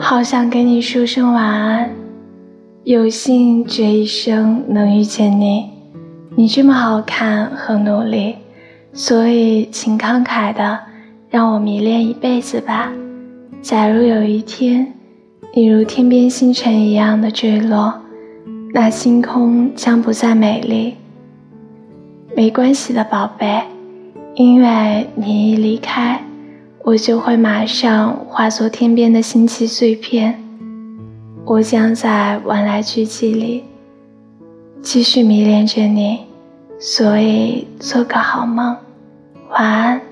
好想跟你说声晚安。有幸这一生能遇见你，你这么好看和努力，所以请慷慨的让我迷恋一辈子吧。假如有一天，你如天边星辰一样的坠落，那星空将不再美丽。没关系的，宝贝，因为你一离开。我就会马上化作天边的星气碎片，我将在万籁俱寂里继续迷恋着你，所以做个好梦，晚安。